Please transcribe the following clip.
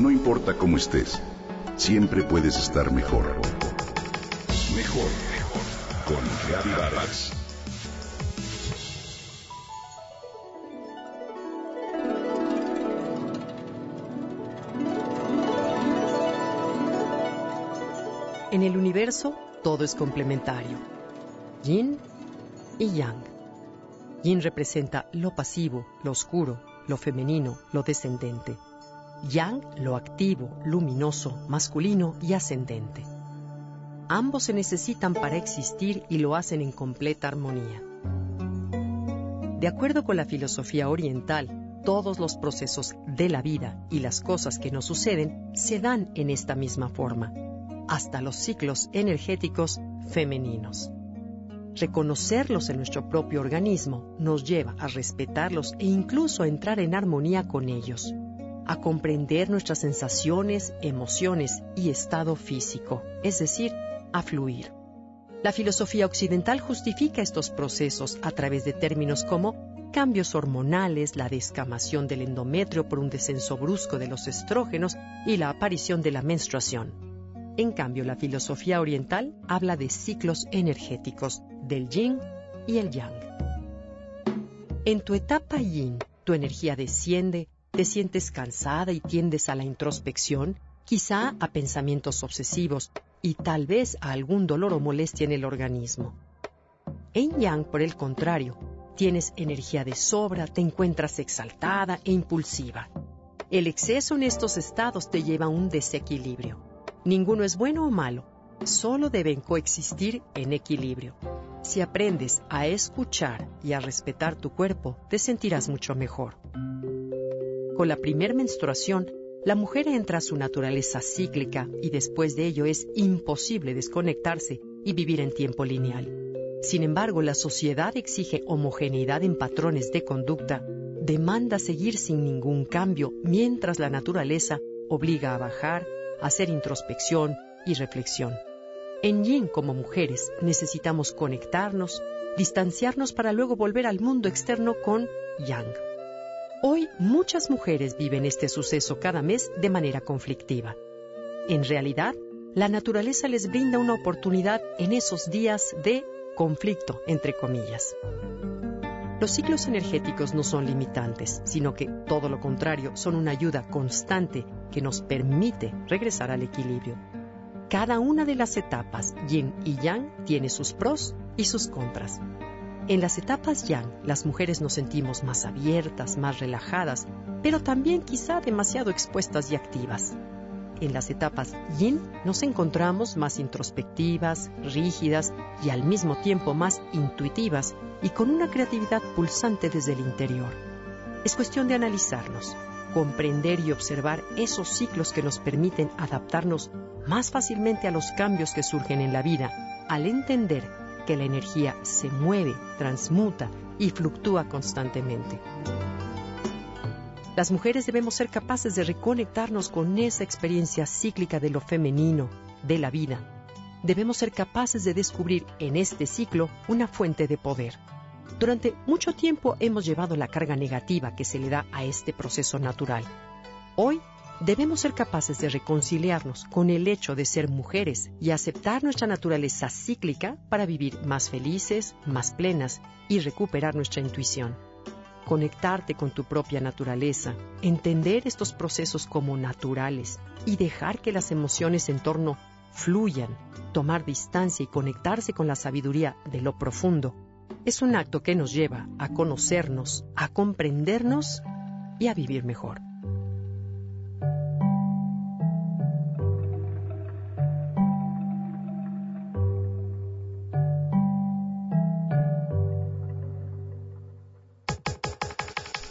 No importa cómo estés, siempre puedes estar mejor. Mejor, mejor. Con Vargas. En el universo todo es complementario. Yin y Yang. Yin representa lo pasivo, lo oscuro, lo femenino, lo descendente. Yang, lo activo, luminoso, masculino y ascendente. Ambos se necesitan para existir y lo hacen en completa armonía. De acuerdo con la filosofía oriental, todos los procesos de la vida y las cosas que nos suceden se dan en esta misma forma, hasta los ciclos energéticos femeninos. Reconocerlos en nuestro propio organismo nos lleva a respetarlos e incluso a entrar en armonía con ellos, a comprender nuestras sensaciones, emociones y estado físico, es decir, a fluir. La filosofía occidental justifica estos procesos a través de términos como cambios hormonales, la descamación del endometrio por un descenso brusco de los estrógenos y la aparición de la menstruación. En cambio, la filosofía oriental habla de ciclos energéticos, del yin y el yang. En tu etapa yin, tu energía desciende, te sientes cansada y tiendes a la introspección, quizá a pensamientos obsesivos y tal vez a algún dolor o molestia en el organismo. En yang, por el contrario, tienes energía de sobra, te encuentras exaltada e impulsiva. El exceso en estos estados te lleva a un desequilibrio. Ninguno es bueno o malo, solo deben coexistir en equilibrio. Si aprendes a escuchar y a respetar tu cuerpo, te sentirás mucho mejor. Con la primer menstruación, la mujer entra a su naturaleza cíclica y después de ello es imposible desconectarse y vivir en tiempo lineal. Sin embargo, la sociedad exige homogeneidad en patrones de conducta, demanda seguir sin ningún cambio mientras la naturaleza obliga a bajar, a hacer introspección y reflexión. En Yin como mujeres necesitamos conectarnos, distanciarnos para luego volver al mundo externo con Yang. Hoy muchas mujeres viven este suceso cada mes de manera conflictiva. En realidad, la naturaleza les brinda una oportunidad en esos días de conflicto, entre comillas. Los ciclos energéticos no son limitantes, sino que todo lo contrario, son una ayuda constante que nos permite regresar al equilibrio. Cada una de las etapas, yin y yang, tiene sus pros y sus contras. En las etapas yang, las mujeres nos sentimos más abiertas, más relajadas, pero también quizá demasiado expuestas y activas. En las etapas yin nos encontramos más introspectivas, rígidas y al mismo tiempo más intuitivas y con una creatividad pulsante desde el interior. Es cuestión de analizarnos, comprender y observar esos ciclos que nos permiten adaptarnos más fácilmente a los cambios que surgen en la vida, al entender que la energía se mueve, transmuta y fluctúa constantemente. Las mujeres debemos ser capaces de reconectarnos con esa experiencia cíclica de lo femenino, de la vida. Debemos ser capaces de descubrir en este ciclo una fuente de poder. Durante mucho tiempo hemos llevado la carga negativa que se le da a este proceso natural. Hoy debemos ser capaces de reconciliarnos con el hecho de ser mujeres y aceptar nuestra naturaleza cíclica para vivir más felices, más plenas y recuperar nuestra intuición. Conectarte con tu propia naturaleza, entender estos procesos como naturales y dejar que las emociones en torno fluyan, tomar distancia y conectarse con la sabiduría de lo profundo, es un acto que nos lleva a conocernos, a comprendernos y a vivir mejor.